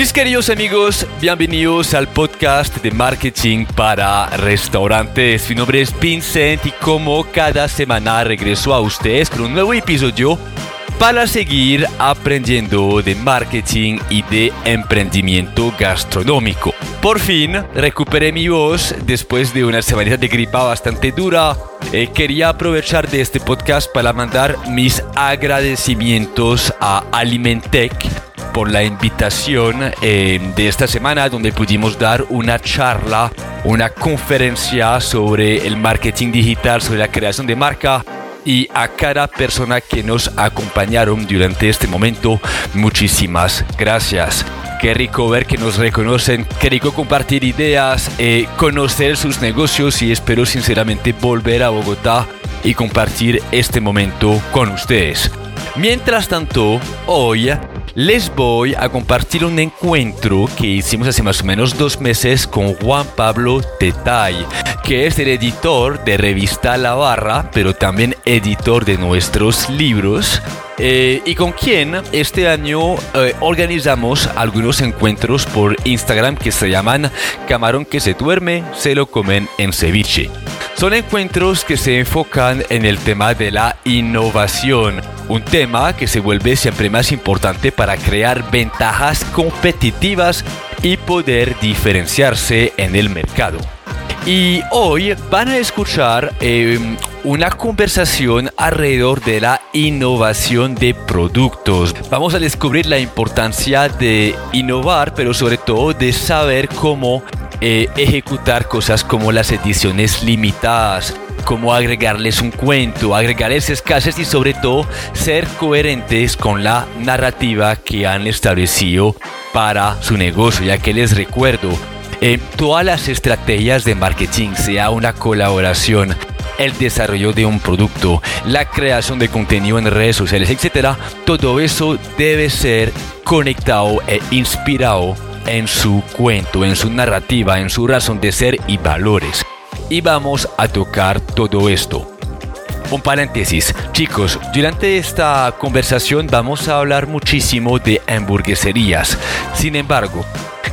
Mis queridos amigos, bienvenidos al podcast de marketing para restaurantes. Mi nombre es Vincent y como cada semana regreso a ustedes con un nuevo episodio para seguir aprendiendo de marketing y de emprendimiento gastronómico. Por fin recuperé mi voz después de una semana de gripa bastante dura. Eh, quería aprovechar de este podcast para mandar mis agradecimientos a Alimentec por la invitación eh, de esta semana donde pudimos dar una charla, una conferencia sobre el marketing digital, sobre la creación de marca y a cada persona que nos acompañaron durante este momento, muchísimas gracias. Qué rico ver que nos reconocen, qué rico compartir ideas, eh, conocer sus negocios y espero sinceramente volver a Bogotá y compartir este momento con ustedes. Mientras tanto, hoy les voy a compartir un encuentro que hicimos hace más o menos dos meses con Juan Pablo Tetay, que es el editor de revista La Barra, pero también editor de nuestros libros. Eh, y con quien este año eh, organizamos algunos encuentros por Instagram que se llaman Camarón que se duerme, se lo comen en ceviche. Son encuentros que se enfocan en el tema de la innovación, un tema que se vuelve siempre más importante para crear ventajas competitivas y poder diferenciarse en el mercado. Y hoy van a escuchar em, una conversación alrededor de la innovación de productos. Vamos a descubrir la importancia de innovar, pero sobre todo de saber cómo eh, ejecutar cosas como las ediciones limitadas, cómo agregarles un cuento, agregarles escasez y sobre todo ser coherentes con la narrativa que han establecido para su negocio, ya que les recuerdo, eh, todas las estrategias de marketing, sea una colaboración, el desarrollo de un producto, la creación de contenido en redes sociales, etc., todo eso debe ser conectado e inspirado en su cuento, en su narrativa, en su razón de ser y valores. Y vamos a tocar todo esto. Un paréntesis, chicos, durante esta conversación vamos a hablar muchísimo de hamburgueserías. Sin embargo,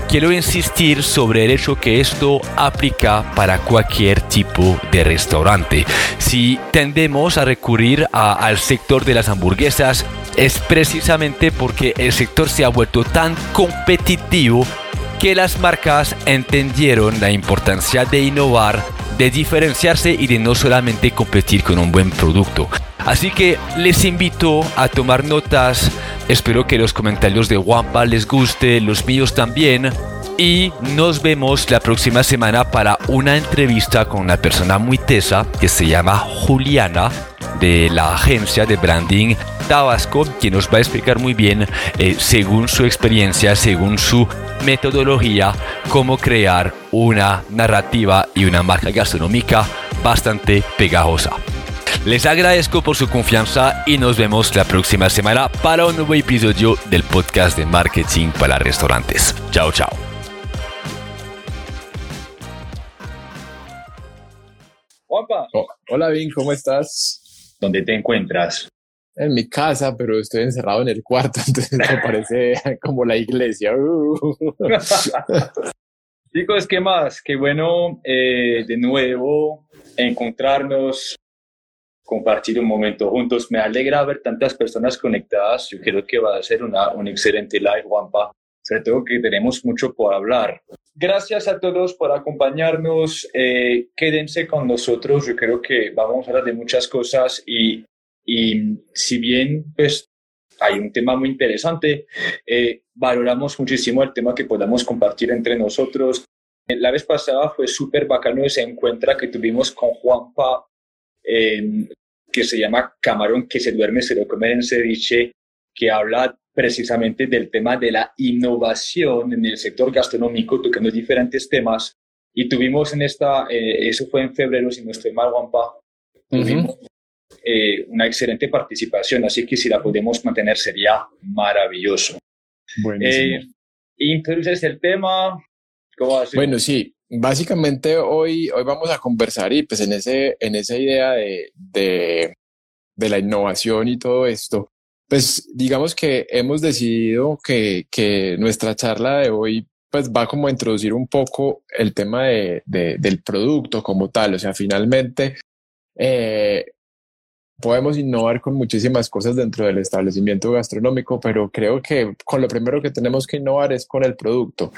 quiero insistir sobre el hecho que esto aplica para cualquier tipo de restaurante. Si tendemos a recurrir al sector de las hamburguesas, es precisamente porque el sector se ha vuelto tan competitivo que las marcas entendieron la importancia de innovar, de diferenciarse y de no solamente competir con un buen producto. Así que les invito a tomar notas, espero que los comentarios de Wampa les guste, los míos también. Y nos vemos la próxima semana para una entrevista con una persona muy tesa que se llama Juliana de la agencia de branding Tabasco, que nos va a explicar muy bien, eh, según su experiencia, según su metodología, cómo crear una narrativa y una marca gastronómica bastante pegajosa. Les agradezco por su confianza y nos vemos la próxima semana para un nuevo episodio del podcast de marketing para restaurantes. Chao, chao. Juanpa. Oh, hola, Vin, ¿cómo estás? ¿Dónde te encuentras? En mi casa, pero estoy encerrado en el cuarto, entonces me parece como la iglesia. Chicos, ¿qué más? Qué bueno eh, de nuevo encontrarnos, compartir un momento juntos. Me alegra ver tantas personas conectadas. Yo creo que va a ser una, un excelente live, Juanpa. Sobre todo que tenemos mucho por hablar. Gracias a todos por acompañarnos. Eh, quédense con nosotros. Yo creo que vamos a hablar de muchas cosas y y si bien pues, hay un tema muy interesante, eh, valoramos muchísimo el tema que podamos compartir entre nosotros. La vez pasada fue súper bacano ese encuentro que tuvimos con Juanpa, eh, que se llama Camarón que se duerme, se lo come en ceviche, que habla precisamente del tema de la innovación en el sector gastronómico, tocando diferentes temas. Y tuvimos en esta, eh, eso fue en febrero, si no estoy mal, Juanpa, tuvimos eh, una excelente participación, así que si la podemos mantener sería maravilloso. Buenísimo. Eh, entonces el tema, ¿cómo Bueno, sí, básicamente hoy, hoy vamos a conversar y pues en, ese, en esa idea de, de, de la innovación y todo esto, pues digamos que hemos decidido que, que nuestra charla de hoy pues va como a introducir un poco el tema de, del producto como tal. O sea, finalmente eh, podemos innovar con muchísimas cosas dentro del establecimiento gastronómico, pero creo que con lo primero que tenemos que innovar es con el producto.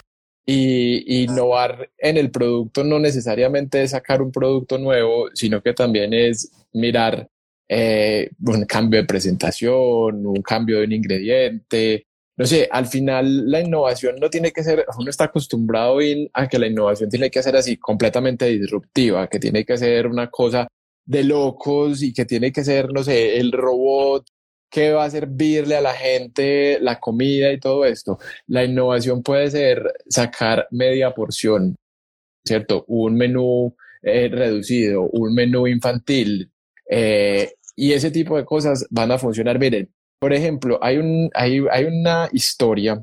Y innovar en el producto no necesariamente es sacar un producto nuevo, sino que también es mirar eh, un cambio de presentación, un cambio de un ingrediente. No sé, al final la innovación no tiene que ser, uno está acostumbrado a que la innovación tiene que ser así completamente disruptiva, que tiene que ser una cosa de locos y que tiene que ser, no sé, el robot que va a servirle a la gente la comida y todo esto. La innovación puede ser sacar media porción, ¿cierto? Un menú eh, reducido, un menú infantil, eh, y ese tipo de cosas van a funcionar. Miren, por ejemplo, hay, un, hay, hay una historia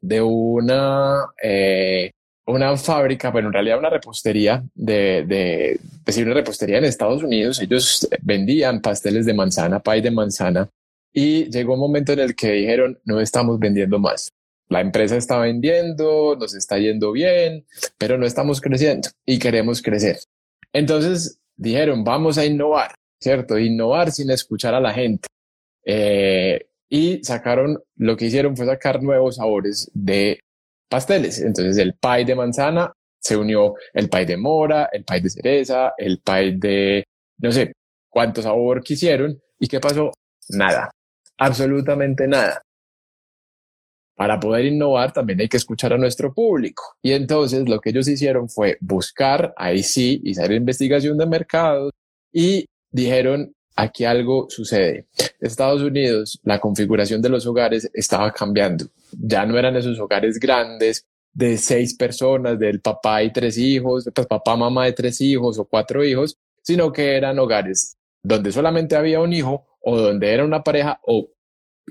de una, eh, una fábrica, bueno, en realidad una repostería de, de, decir, una repostería en Estados Unidos. Ellos vendían pasteles de manzana, pay de manzana, y llegó un momento en el que dijeron, no estamos vendiendo más. La empresa está vendiendo, nos está yendo bien, pero no estamos creciendo y queremos crecer. Entonces dijeron, vamos a innovar, ¿cierto? Innovar sin escuchar a la gente. Eh, y sacaron, lo que hicieron fue sacar nuevos sabores de pasteles. Entonces el pie de manzana se unió el pie de mora, el pie de cereza, el pie de, no sé, cuánto sabor quisieron. ¿Y qué pasó? Nada, absolutamente nada. Para poder innovar también hay que escuchar a nuestro público. Y entonces lo que ellos hicieron fue buscar, ahí sí, y hacer investigación de mercados y dijeron, aquí algo sucede. Estados Unidos, la configuración de los hogares estaba cambiando. Ya no eran esos hogares grandes de seis personas, del papá y tres hijos, pues papá, mamá de tres hijos o cuatro hijos, sino que eran hogares donde solamente había un hijo o donde era una pareja o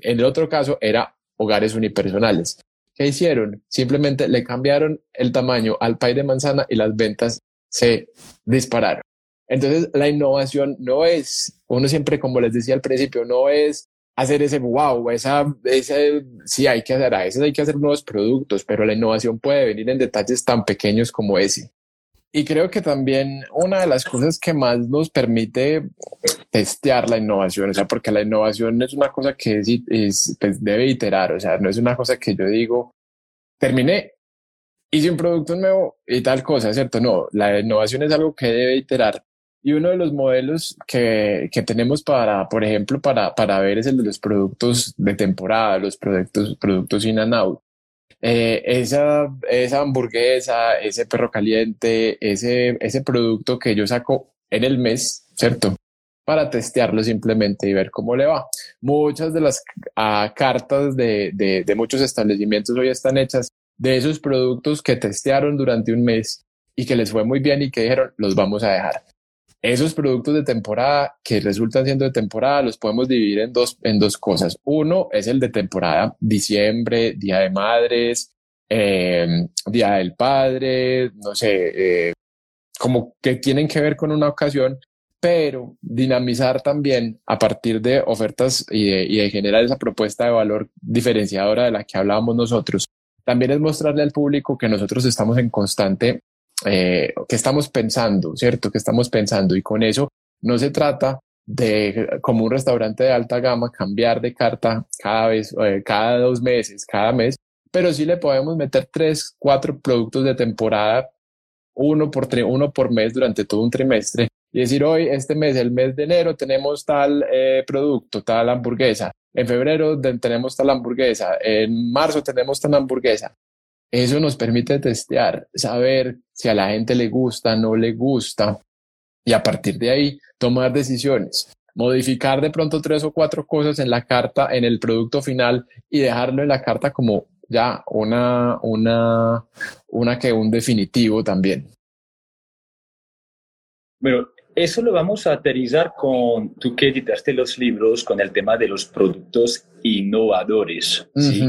en el otro caso era hogares unipersonales. ¿Qué hicieron? Simplemente le cambiaron el tamaño al pay de manzana y las ventas se dispararon. Entonces, la innovación no es, uno siempre, como les decía al principio, no es hacer ese wow, esa, ese, sí hay que hacer a veces hay que hacer nuevos productos, pero la innovación puede venir en detalles tan pequeños como ese. Y creo que también una de las cosas que más nos permite testear la innovación, o sea, porque la innovación es una cosa que es, pues debe iterar, o sea, no es una cosa que yo digo, terminé, hice un producto nuevo y tal cosa, ¿cierto? No, la innovación es algo que debe iterar. Y uno de los modelos que, que tenemos para, por ejemplo, para, para ver es el de los productos de temporada, los productos, productos in and out. Eh, esa, esa hamburguesa, ese perro caliente, ese, ese producto que yo saco en el mes, ¿cierto? Para testearlo simplemente y ver cómo le va. Muchas de las ah, cartas de, de, de muchos establecimientos hoy están hechas de esos productos que testearon durante un mes y que les fue muy bien y que dijeron, los vamos a dejar. Esos productos de temporada que resultan siendo de temporada los podemos dividir en dos, en dos cosas. Uno es el de temporada, diciembre, Día de Madres, eh, Día del Padre, no sé, eh, como que tienen que ver con una ocasión, pero dinamizar también a partir de ofertas y y de generar esa propuesta de valor diferenciadora de la que hablábamos nosotros. También es mostrarle al público que nosotros estamos en constante eh, que estamos pensando, ¿cierto? Que estamos pensando y con eso no se trata de, como un restaurante de alta gama, cambiar de carta cada vez, eh, cada dos meses, cada mes, pero sí le podemos meter tres, cuatro productos de temporada, uno por, uno por mes durante todo un trimestre y decir hoy, este mes, el mes de enero, tenemos tal eh, producto, tal hamburguesa. En febrero tenemos tal hamburguesa. En marzo tenemos tal hamburguesa. Eso nos permite testear, saber si a la gente le gusta, no le gusta, y a partir de ahí tomar decisiones. Modificar de pronto tres o cuatro cosas en la carta, en el producto final y dejarlo en la carta como ya una, una, una que un definitivo también. Bueno, eso lo vamos a aterrizar con, tú que editaste los libros, con el tema de los productos innovadores. ¿sí?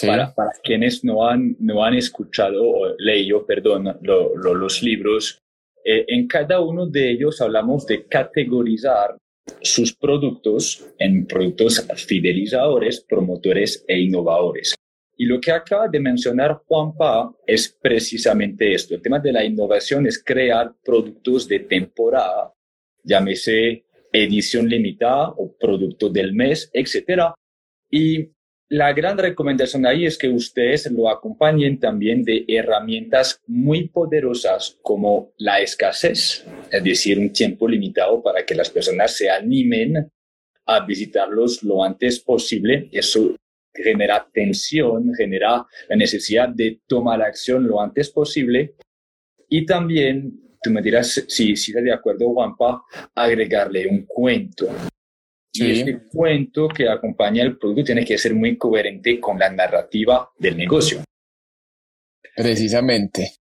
Para, quienes no han, no han escuchado o leído, perdón, los libros, eh, en cada uno de ellos hablamos de categorizar sus productos en productos fidelizadores, promotores e innovadores. Y lo que acaba de mencionar Juanpa es precisamente esto. El tema de la innovación es crear productos de temporada, llámese edición limitada o producto del mes, etc. Y la gran recomendación ahí es que ustedes lo acompañen también de herramientas muy poderosas como la escasez, es decir, un tiempo limitado para que las personas se animen a visitarlos lo antes posible. Eso genera tensión, genera la necesidad de tomar acción lo antes posible. Y también, tú me dirás si, si estás de acuerdo, Juanpa, agregarle un cuento. Y este cuento que acompaña el producto tiene que ser muy coherente con la narrativa del negocio. Precisamente.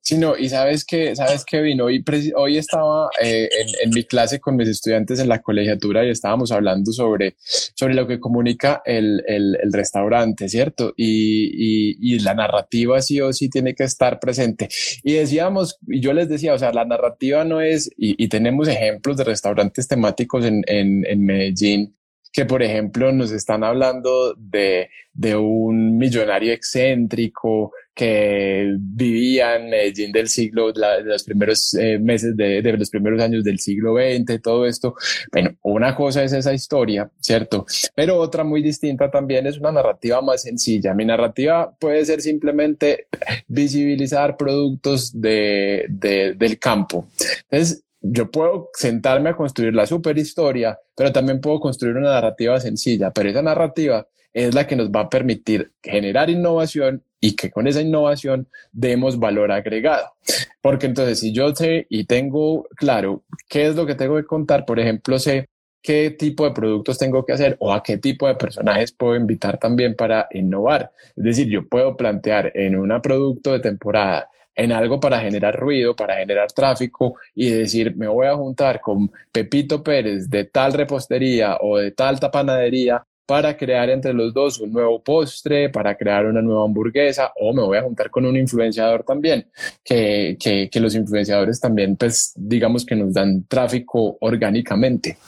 Sí, no, y sabes que, sabes que vino, hoy, hoy estaba eh, en, mi clase con mis estudiantes en la colegiatura y estábamos hablando sobre, sobre lo que comunica el, el, el restaurante, ¿cierto? Y, y, y, la narrativa sí o sí tiene que estar presente. Y decíamos, y yo les decía, o sea, la narrativa no es, y, y tenemos ejemplos de restaurantes temáticos en, en, en Medellín que, por ejemplo, nos están hablando de, de un millonario excéntrico que vivía en Medellín del siglo, de los primeros eh, meses de, de, los primeros años del siglo XX, todo esto. Bueno, una cosa es esa historia, ¿cierto? Pero otra muy distinta también es una narrativa más sencilla. Mi narrativa puede ser simplemente visibilizar productos de, de del campo. Entonces, yo puedo sentarme a construir la super historia, pero también puedo construir una narrativa sencilla, pero esa narrativa es la que nos va a permitir generar innovación y que con esa innovación demos valor agregado. Porque entonces si yo sé y tengo claro qué es lo que tengo que contar, por ejemplo, sé qué tipo de productos tengo que hacer o a qué tipo de personajes puedo invitar también para innovar. Es decir, yo puedo plantear en un producto de temporada en algo para generar ruido, para generar tráfico y decir, me voy a juntar con Pepito Pérez de tal repostería o de tal panadería para crear entre los dos un nuevo postre, para crear una nueva hamburguesa, o me voy a juntar con un influenciador también, que, que, que los influenciadores también, pues, digamos que nos dan tráfico orgánicamente.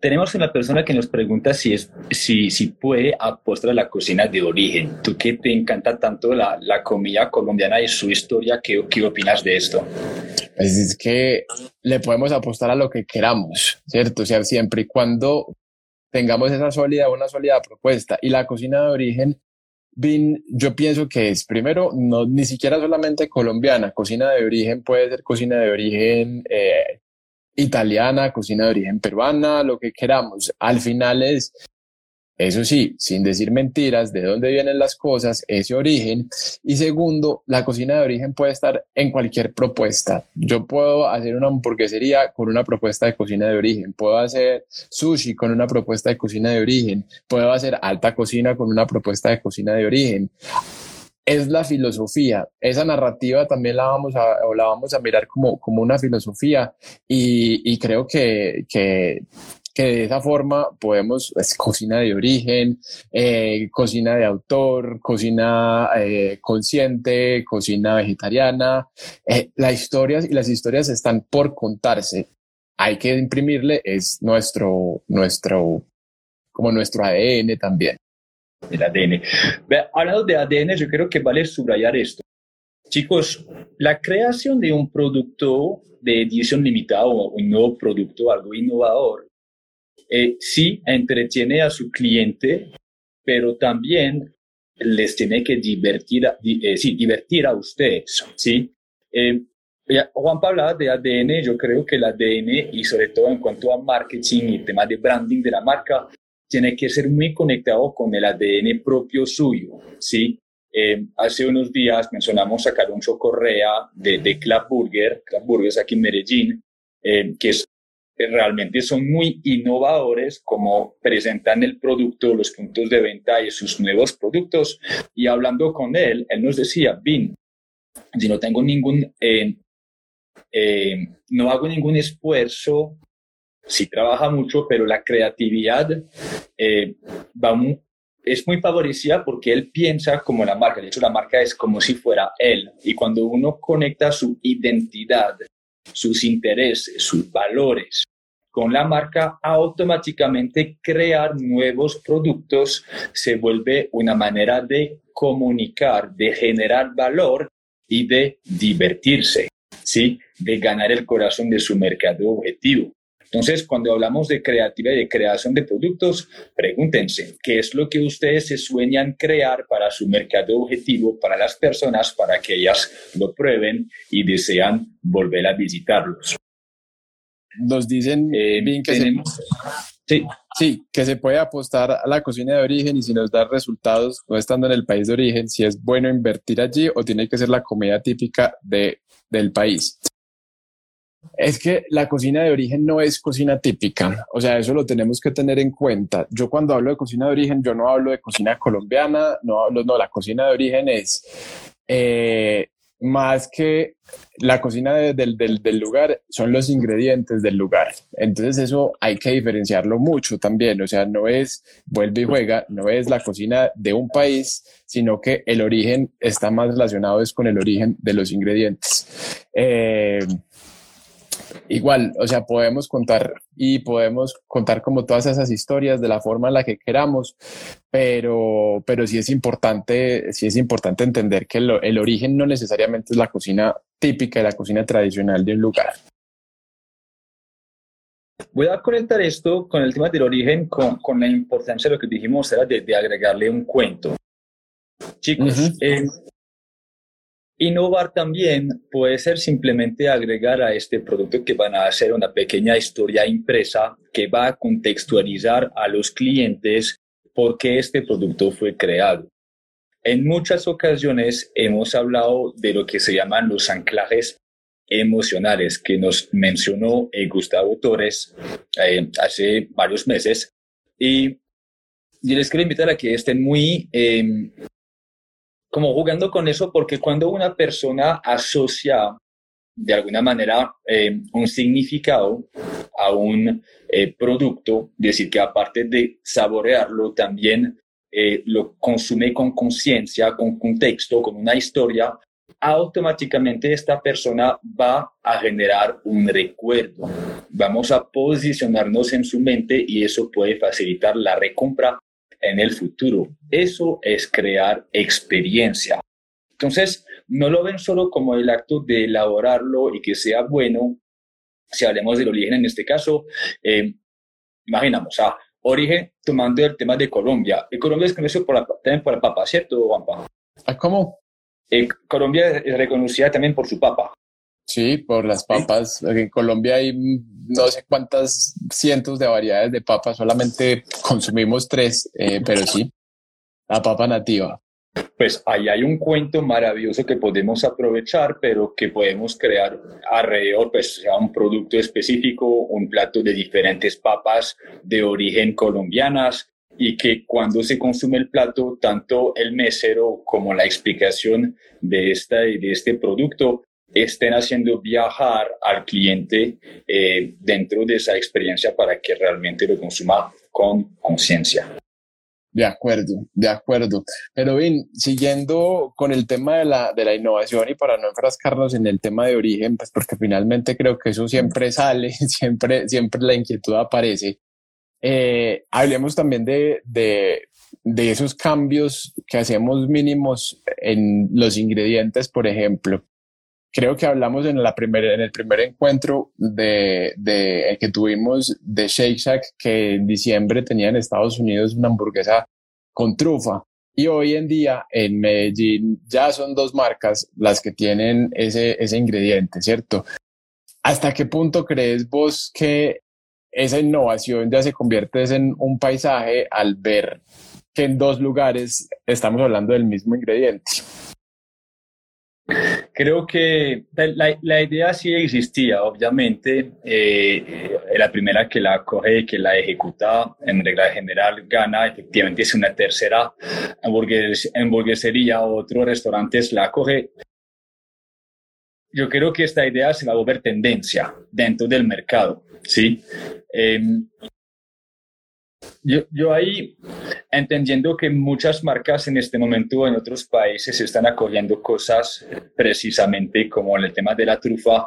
Tenemos una persona que nos pregunta si, es, si, si puede apostar a la cocina de origen. Tú que te encanta tanto la, la comida colombiana y su historia, ¿qué, ¿qué opinas de esto? Pues es que le podemos apostar a lo que queramos, ¿cierto? O sea, siempre y cuando tengamos esa sólida, una sólida propuesta. Y la cocina de origen, bin, yo pienso que es, primero, no, ni siquiera solamente colombiana, cocina de origen puede ser cocina de origen eh, italiana, cocina de origen peruana, lo que queramos. Al final es, eso sí, sin decir mentiras, de dónde vienen las cosas, ese origen. Y segundo, la cocina de origen puede estar en cualquier propuesta. Yo puedo hacer una hamburguesería con una propuesta de cocina de origen, puedo hacer sushi con una propuesta de cocina de origen, puedo hacer alta cocina con una propuesta de cocina de origen es la filosofía. Esa narrativa también la vamos a, o la vamos a mirar como, como una filosofía y, y creo que, que, que, de esa forma podemos, es cocina de origen, eh, cocina de autor, cocina eh, consciente, cocina vegetariana. Eh, las historias y las historias están por contarse. Hay que imprimirle, es nuestro, nuestro, como nuestro ADN también del ADN. Hablando de ADN, yo creo que vale subrayar esto. Chicos, la creación de un producto de edición limitada o un nuevo producto, algo innovador, eh, sí entretiene a su cliente, pero también les tiene que divertir a, eh, sí, divertir a ustedes. ¿sí? Eh, Juan hablaba de ADN, yo creo que el ADN y sobre todo en cuanto a marketing y tema de branding de la marca, tiene que ser muy conectado con el ADN propio suyo, ¿sí? Eh, hace unos días mencionamos a Caloncho Correa de, de Club Burger, Club Burgers aquí en Medellín, eh, que es, realmente son muy innovadores como presentan el producto, los puntos de venta y sus nuevos productos. Y hablando con él, él nos decía, Vin, si no tengo ningún, eh, no hago ningún esfuerzo sí trabaja mucho, pero la creatividad eh, va es muy favorecida porque él piensa como la marca. De hecho, la marca es como si fuera él. Y cuando uno conecta su identidad sus intereses, sus valores con la marca, automáticamente crear nuevos productos se vuelve una manera de comunicar, de generar valor y de divertirse, ¿sí? De ganar el corazón de su mercado objetivo. Entonces, cuando hablamos de creatividad y de creación de productos, pregúntense, ¿qué es lo que ustedes se sueñan crear para su mercado objetivo, para las personas, para que ellas lo prueben y desean volver a visitarlos? Nos dicen eh, bien que tenemos... Sí. sí, que se puede apostar a la cocina de origen y si nos da resultados no estando en el país de origen, si es bueno invertir allí o tiene que ser la comida típica de, del país. Es que la cocina de origen no es cocina típica, o sea, eso lo tenemos que tener en cuenta. Yo cuando hablo de cocina de origen, yo no hablo de cocina colombiana, no hablo, no, la cocina de origen es eh, más que la cocina del, del, lugar, son los ingredientes del lugar. Entonces eso hay que diferenciarlo mucho también, o sea, no es, vuelve y juega, no es la cocina de un país, sino que el origen está más relacionado es con el origen de los ingredientes. Eh, igual, o sea, podemos contar y podemos contar como todas esas historias de la forma en la que queramos, pero, pero sí es importante, sí es importante entender que el, origen no necesariamente es la cocina típica y la cocina tradicional de un lugar. Voy a conectar esto con el tema del origen, con, con la importancia de lo que dijimos, era de, agregarle un cuento. Chicos, Innovar también puede ser simplemente agregar a este producto que van a hacer una pequeña historia impresa que va a contextualizar a los clientes por qué este producto fue creado. En muchas ocasiones hemos hablado de lo que se llaman los anclajes emocionales que nos mencionó eh, Gustavo Torres eh, hace varios meses y yo les quiero invitar a que estén muy eh, como jugando con eso, porque cuando una persona asocia de alguna manera eh, un significado a un eh, producto, decir que aparte de saborearlo, también eh, lo consume con conciencia, con contexto, con una historia, automáticamente esta persona va a generar un recuerdo. Vamos a posicionarnos en su mente y eso puede facilitar la recompra en el futuro. Eso es crear experiencia. Entonces, no lo ven solo como el acto de elaborarlo y que sea bueno. Si hablemos del origen en este caso, eh, imaginamos, a origen tomando el tema de Colombia. Y Colombia es conocido por la, también por la papa, ¿cierto, Juanpa? ¿Cómo? Eh, Colombia es reconocida también por su papa. Sí, por las papas. En Colombia hay no sé cuántas cientos de variedades de papas, solamente consumimos tres, eh, pero sí, la papa nativa. Pues ahí hay un cuento maravilloso que podemos aprovechar, pero que podemos crear alrededor, pues sea un producto específico, un plato de diferentes papas de origen colombianas y que cuando se consume el plato, tanto el mesero como la explicación de, esta, de este producto estén haciendo viajar al cliente eh, dentro de esa experiencia para que realmente lo consuma con conciencia. De acuerdo, de acuerdo. Pero bien, siguiendo con el tema de la, de la innovación y para no enfrascarnos en el tema de origen, pues porque finalmente creo que eso siempre sale, siempre, siempre la inquietud aparece. Eh, hablemos también de, de, de esos cambios que hacemos mínimos en los ingredientes, por ejemplo creo que hablamos en, la primera, en el primer encuentro de, que tuvimos de Shake Shack, que en diciembre tenía en Estados Unidos una hamburguesa con trufa. Y hoy en día en Medellín ya son dos marcas las que tienen ese, ese ingrediente, ¿cierto? ¿Hasta qué punto crees vos que esa innovación ya se convierte en un paisaje al ver que en dos lugares estamos hablando del mismo ingrediente? Creo que la, idea sí existía, obviamente. Eh, la primera que la coge, que la ejecuta, en regla general gana. Efectivamente, es una tercera hamburguesería o otros restaurantes la coge. Yo creo que esta idea se va a volver tendencia dentro del mercado, ¿sí? Em, yo, yo ahí, entendiendo que muchas marcas en este momento en otros países están acogiendo cosas precisamente como el tema de la trufa,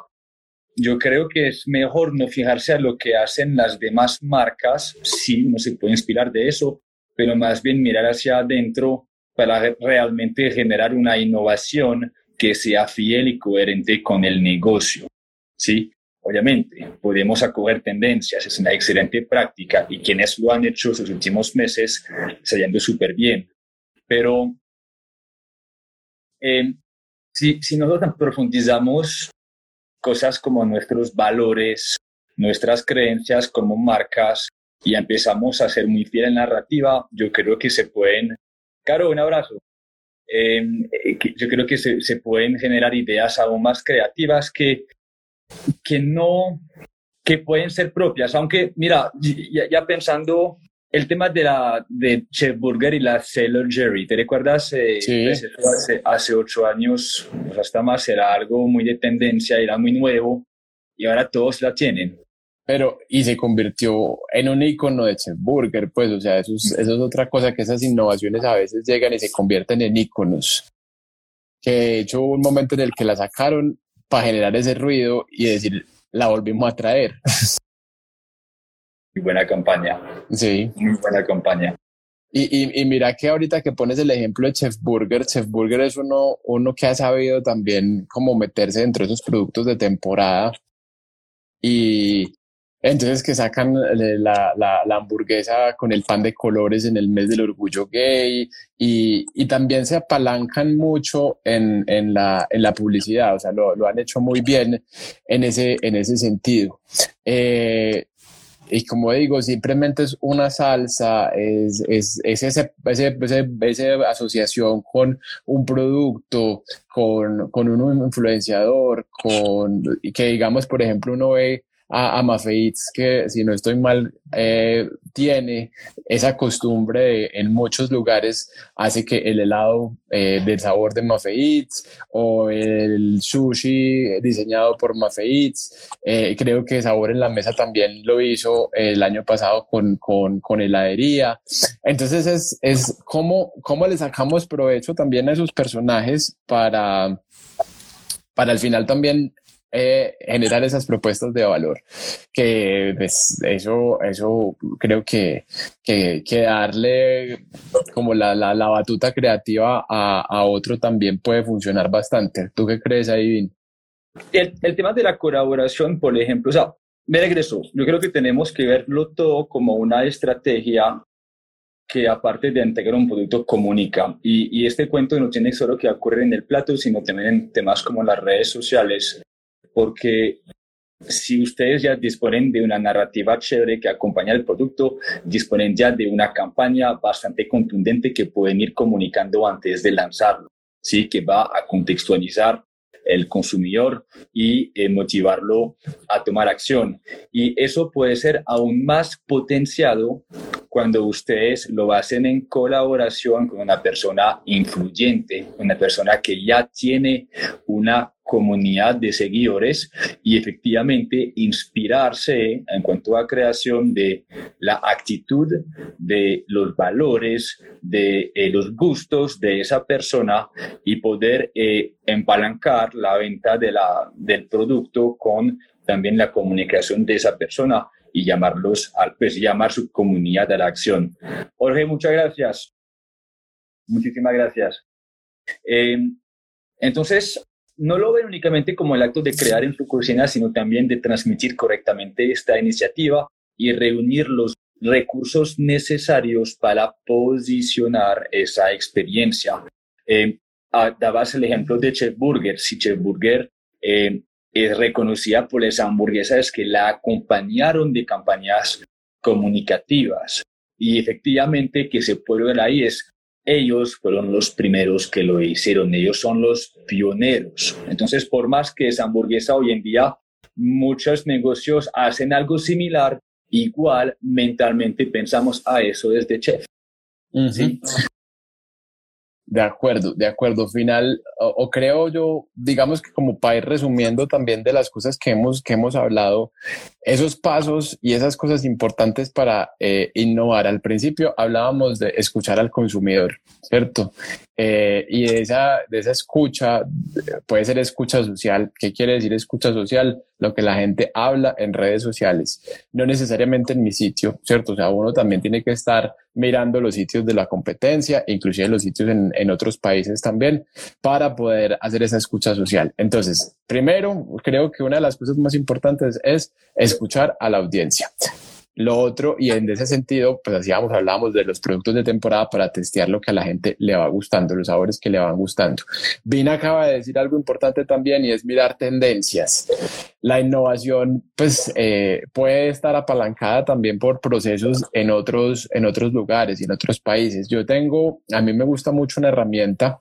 yo creo que es mejor no fijarse a lo que hacen las demás marcas, sí, uno se puede inspirar de eso, pero más bien mirar hacia adentro para realmente generar una innovación que sea fiel y coherente con el negocio. ¿sí? Obviamente, podemos acoger tendencias, es una excelente práctica y quienes lo han hecho estos últimos meses está yendo súper bien. Pero eh, si, si nosotros profundizamos cosas como nuestros valores, nuestras creencias como marcas y empezamos a ser muy fiel en narrativa, yo creo que se pueden, Caro, un abrazo. Em, eh, yo creo que se, se, pueden generar ideas aún más creativas que, que no, que pueden ser propias. Aunque, mira, ya, ya pensando el tema de la de Chef Burger y la Sailor Jerry, ¿te recuerdas? Eh, sí. Pues hace, hace ocho años, pues hasta más, era algo muy de tendencia, era muy nuevo y ahora todos la tienen. Pero, y se convirtió en un icono de Chef Burger, pues, o sea, eso es, eso es otra cosa, que esas innovaciones a veces llegan y se convierten en iconos. Que de hecho hubo un momento en el que la sacaron para generar ese ruido y decir, la volvimos a traer. Muy buena campaña. Sí. Muy buena campaña. Y, y, y, mira que ahorita que pones el ejemplo de Chef Burger, Chef Burger es uno, uno que ha sabido también como meterse dentro de esos productos de temporada. Y entonces que sacan la, la, la hamburguesa con el pan de colores en el mes del orgullo gay y, y también se apalancan mucho en, en, la, en la publicidad, o sea, lo, lo han hecho muy bien en ese, en ese sentido. Eh, y como digo, simplemente es una salsa, es, es, es ese, ese, ese, esa asociación con un producto, con, con un influenciador, con, que digamos, por ejemplo, uno ve a, a Mafeits, que si no estoy mal, eh, tiene esa costumbre de, en muchos lugares hace que el helado eh, del sabor de Mafeits o el sushi diseñado por Mafeits, eh, creo que Sabor en la Mesa también lo hizo el año pasado con, con, con heladería. Entonces es, es cómo, cómo le sacamos provecho también a esos personajes para, para al final también eh, generar esas propuestas de valor. Que pues, eso, eso creo que, que, que darle como la, la, la, batuta creativa a, a otro también puede funcionar bastante. ¿Tú qué crees ahí? El, el tema de la colaboración, por ejemplo, o sea, me regreso. Yo creo que tenemos que verlo todo como una estrategia que aparte de integrar un producto comunica. Y, y, este cuento no tiene solo que ocurrir en el plato, sino también en temas como las redes sociales, porque si ustedes ya disponen de una narrativa chévere que acompaña el producto, disponen ya de una campaña bastante contundente que pueden ir comunicando antes de lanzarlo, ¿sí? que va a contextualizar el consumidor y eh, motivarlo a tomar acción. Y eso puede ser aún más potenciado cuando ustedes lo hacen en colaboración con una persona influyente, una persona que ya tiene una comunidad de seguidores y efectivamente inspirarse en cuanto a creación de la actitud, de los valores, de eh, los gustos de esa persona y poder eh, empalancar la venta de la, del producto con también la comunicación de esa persona y llamarlos, al, pues llamar su comunidad a la acción. Jorge, muchas gracias. Muchísimas gracias. Eh, entonces, no lo ven únicamente como el acto de crear en su cocina, sino también de transmitir correctamente esta iniciativa y reunir los recursos necesarios para posicionar esa experiencia. Eh, dabas el ejemplo de Chef Burger. Si Chef Burger eh, es reconocida por las hamburguesas que la acompañaron de campañas comunicativas. Y efectivamente que se puede ver ahí es ellos fueron los primeros que lo hicieron, ellos son los pioneros. Entonces, por más que esa hamburguesa hoy en día, muchos negocios hacen algo similar, igual mentalmente pensamos a eso desde chef. Uh -huh. ¿sí? De acuerdo, de acuerdo. Final, o, creo yo, digamos que como para ir resumiendo también de las cosas que hemos, que hemos hablado, esos pasos y esas cosas importantes para eh, innovar. Al principio hablábamos de escuchar al consumidor, ¿cierto? Eh, y de esa, de esa escucha, puede ser escucha social. ¿Qué quiere decir escucha social? Lo que la gente habla en redes sociales, no necesariamente en mi sitio, ¿cierto? O sea, uno también tiene que estar mirando los sitios de la competencia, inclusive los sitios en, otros países también, para poder hacer esa escucha social. Entonces, primero, creo que una de las cosas más importantes es escuchar a la audiencia. Lo otro, y en ese sentido, pues hacíamos, hablábamos de los productos de temporada para testear lo que a la gente le va gustando, los sabores que le van gustando. Vina acaba de decir algo importante también y es mirar tendencias. La innovación, pues, eh, puede estar apalancada también por procesos en otros, en otros lugares y en otros países. Yo tengo, a mí me gusta mucho una herramienta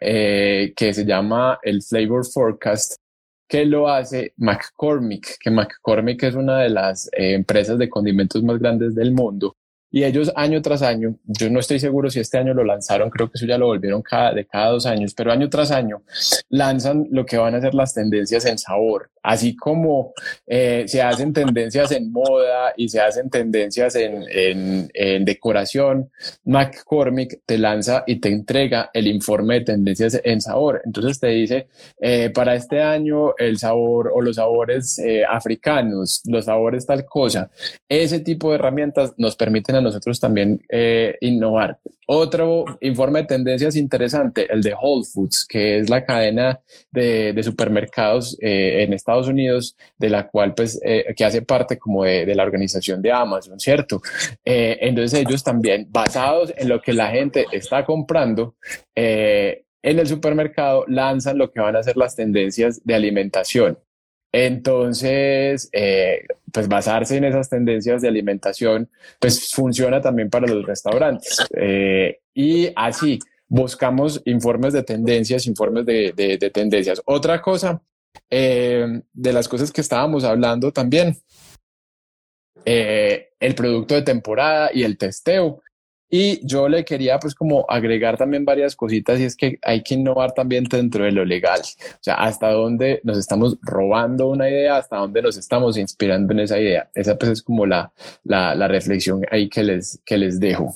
eh, que se llama el Flavor Forecast, que lo hace McCormick, que McCormick es una de las eh, empresas de condimentos más grandes del mundo y ellos año tras año, yo no estoy seguro si este año lo lanzaron, creo que eso ya lo volvieron cada, de cada dos años, pero año tras año lanzan lo que van a ser las tendencias en sabor, así como eh, se hacen tendencias en moda y se hacen tendencias en, en, en, decoración, McCormick te lanza y te entrega el informe de tendencias en sabor. Entonces te dice, eh, para este año el sabor o los sabores eh, africanos, los sabores tal cosa, ese tipo de herramientas nos permiten a nosotros también eh, innovar. Otro informe de tendencias interesante, el de Whole Foods, que es la cadena de, supermercados eh, en Estados Unidos, de la cual pues eh, que hace parte como de, de, la organización de Amazon, ¿cierto? Eh, entonces ellos también, basados en lo que la gente está comprando, eh, en el supermercado lanzan lo que van a ser las tendencias de alimentación. Entonces, eh, pues basarse en esas tendencias de alimentación, pues funciona también para los restaurantes. Eh, y así buscamos informes de tendencias, informes de, de, de tendencias. Otra cosa, eh, de las cosas que estábamos hablando también, el producto de temporada y el testeo. Y yo le quería pues como agregar también varias cositas y es que hay que innovar también dentro de lo legal. O sea, hasta dónde nos estamos robando una idea, hasta dónde nos estamos inspirando en esa idea. Esa pues es como la, la, la reflexión ahí que les, que les dejo.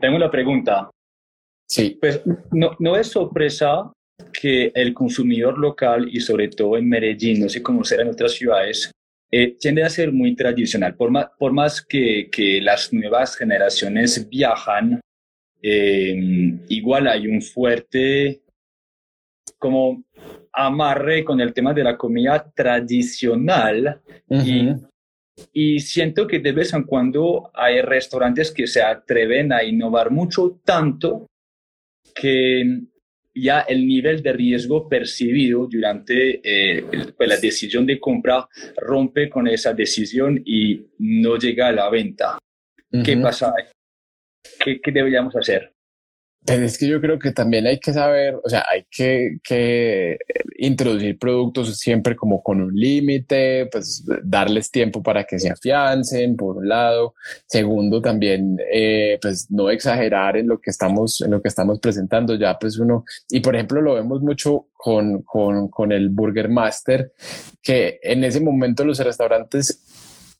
Tengo una pregunta. Sí. Pues no, no es sorpresa que el consumidor local y sobre todo en Medellín, no sé cómo será en otras ciudades, eh, tiende a ser muy tradicional. Por más, por más que, que las nuevas generaciones viajan, eh, igual hay un fuerte como amarre con el tema de la comida tradicional uh -huh. y, y siento que de vez en cuando hay restaurantes que se atreven a innovar mucho tanto que ya el nivel de riesgo percibido durante eh, pues la decisión de compra rompe con esa decisión y no llega a la venta. Uh -huh. ¿Qué pasa? ¿Qué, ¿Qué, deberíamos hacer? Pues es que yo creo que también hay que saber, o sea, hay que, que introducir productos siempre como con un límite, pues darles tiempo para que se afiancen, por un lado. Segundo, también, eh, pues no exagerar en lo que estamos, en lo que estamos presentando. Ya, pues uno, y por ejemplo, lo vemos mucho con, con, con el Burger Master, que en ese momento los restaurantes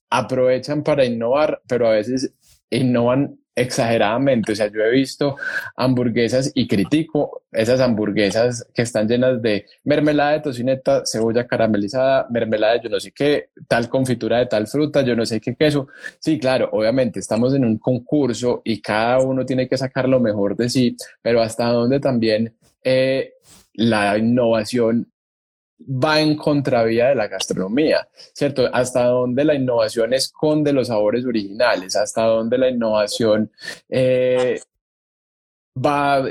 aprovechan para innovar, pero a veces innovan exageradamente. O sea, yo he visto hamburguesas y critico esas hamburguesas que están llenas de mermelada de tocineta, cebolla caramelizada, mermelada de yo no sé qué, tal confitura de tal fruta, yo no sé qué queso. Sí, claro, obviamente estamos en un concurso y cada uno tiene que sacar lo mejor de sí, pero hasta donde también eh, la innovación va en contravía de la gastronomía, ¿cierto? Hasta dónde la innovación esconde los sabores originales, hasta dónde la innovación eh, va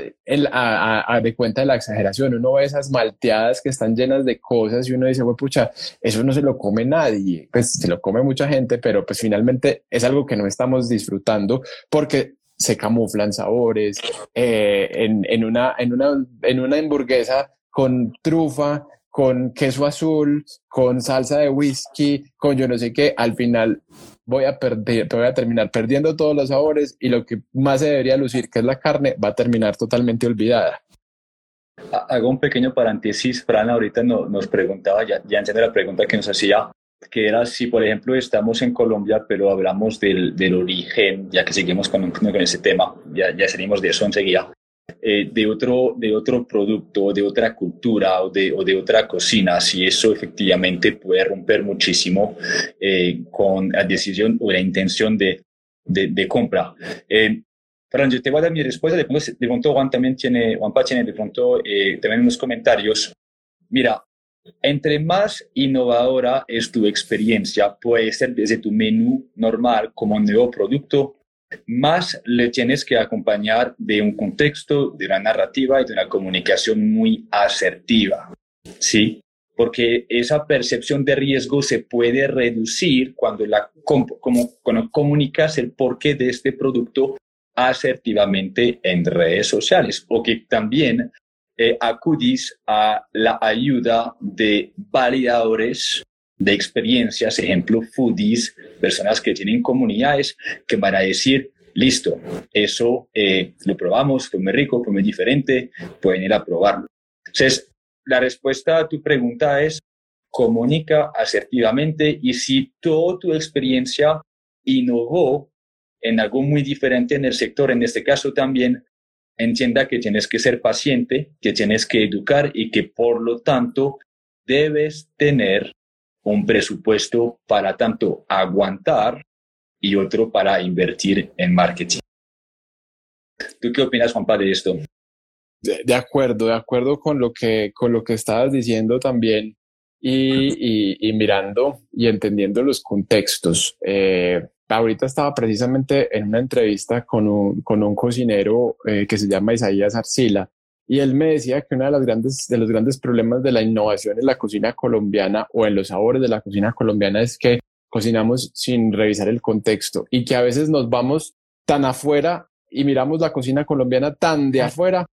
a, a, de cuenta de la exageración. Uno ve esas malteadas que están llenas de cosas y uno dice, bueno, pucha, eso no se lo come nadie, pues se lo come mucha gente, pero pues finalmente es algo que no estamos disfrutando porque se camuflan sabores eh, en, una, en, una, en una hamburguesa con trufa con queso azul, con salsa de whisky, con yo no sé qué, al final voy a perder, voy a terminar perdiendo todos los sabores y lo que más se debería lucir, que es la carne, va a terminar totalmente olvidada. Hago un pequeño paréntesis, Fran, ahorita no, nos preguntaba, ya, ya entiendo la pregunta que nos hacía, que era si, por ejemplo, estamos en Colombia, pero hablamos del, del origen, ya que seguimos con, con ese tema, ya, ya salimos de eso enseguida. Eh, de, otro, de otro producto, de otra cultura o de, o de otra cocina, si eso efectivamente puede romper muchísimo eh, con la decisión o la intención de, de, compra. Eh, yo te voy a dar mi respuesta, de pronto, de pronto Juan también tiene, Juanpa tiene de pronto eh, también unos comentarios. Mira, entre más innovadora es tu experiencia, puede ser desde tu menú normal como un nuevo producto, más le tienes que acompañar de un contexto, de una narrativa y de una comunicación muy asertiva. ¿Sí? Porque esa percepción de riesgo se puede reducir cuando, la, como, comunicas el porqué de este producto asertivamente en redes sociales o que también eh, acudís a la ayuda de validadores de experiencias, ejemplo, foodies, personas que tienen comunidades que van a decir, listo, eso eh, lo probamos, fue muy rico, fue muy diferente, pueden ir a probarlo. Entonces, la respuesta a tu pregunta es, comunica asertivamente y si toda tu experiencia innovó en algo muy diferente en el sector, en este caso también, entienda que tienes que ser paciente, que tienes que educar y que por lo tanto debes tener un presupuesto para tanto aguantar y otro para invertir en marketing. ¿Tú qué opinas, Juanpa, de esto? De, acuerdo, de acuerdo con lo que, con lo que estabas diciendo también y, mirando y entendiendo los contextos. Eh, ahorita estaba precisamente en una entrevista con un, con un cocinero eh, que se llama Isaías Arcila y él me decía que uno de, las grandes, de los grandes problemas de la innovación en la cocina colombiana o en los sabores de la cocina colombiana es que cocinamos sin revisar el contexto y que a veces nos vamos tan afuera y miramos la cocina colombiana tan de afuera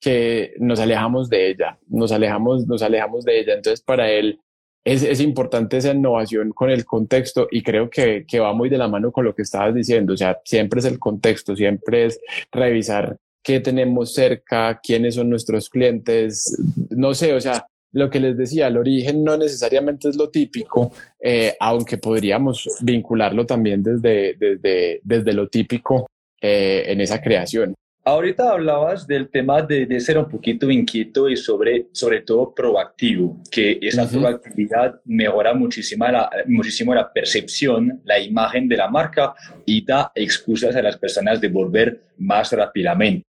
que nos alejamos de ella, nos alejamos, nos alejamos de ella. Entonces, para él, es, es, importante esa innovación con el contexto y creo que, que, va muy de la mano con lo que estabas diciendo. O sea, siempre es el contexto, siempre es revisar qué tenemos cerca, quiénes son nuestros clientes. No sé, o sea, lo que les decía, el origen no necesariamente es lo típico, eh, aunque podríamos vincularlo también desde, desde, desde lo típico eh, en esa creación. Ahorita hablabas del tema de, de, ser un poquito inquieto y sobre, sobre todo proactivo, que esa proactividad mejora muchísimo la, muchísimo la percepción, la imagen de la marca y da excusas a las personas de volver más rápidamente.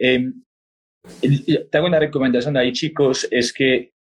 Eh, tengo una recomendación ahí, chicos, es que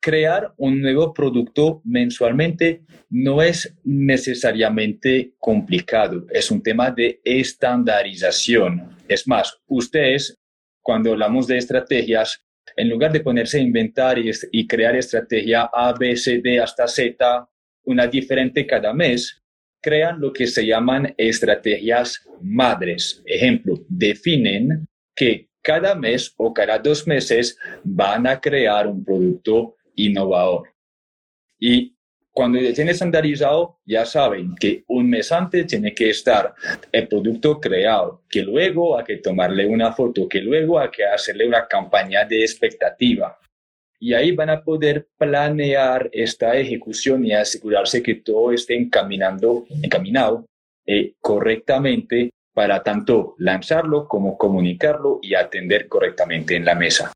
crear un nuevo producto mensualmente no es necesariamente complicado, es un tema de estandarización. Es más, ustedes, cuando hablamos de estrategias, en lugar de ponerse a inventar y, crear estrategia A, B, C, D hasta Z, una diferente cada mes, crean lo que se llaman estrategias madres. Ejemplo, definen que cada mes o cada dos meses van a crear un producto innovador. Y cuando ya tiene estandarizado, ya saben que un mes antes tiene que estar el producto creado, que luego hay que tomarle una foto, que luego hay que hacerle una campaña de expectativa. Y ahí van a poder planear esta ejecución y asegurarse que todo esté encaminando, encaminado eh, correctamente para tanto lanzarlo como comunicarlo y atender correctamente en la mesa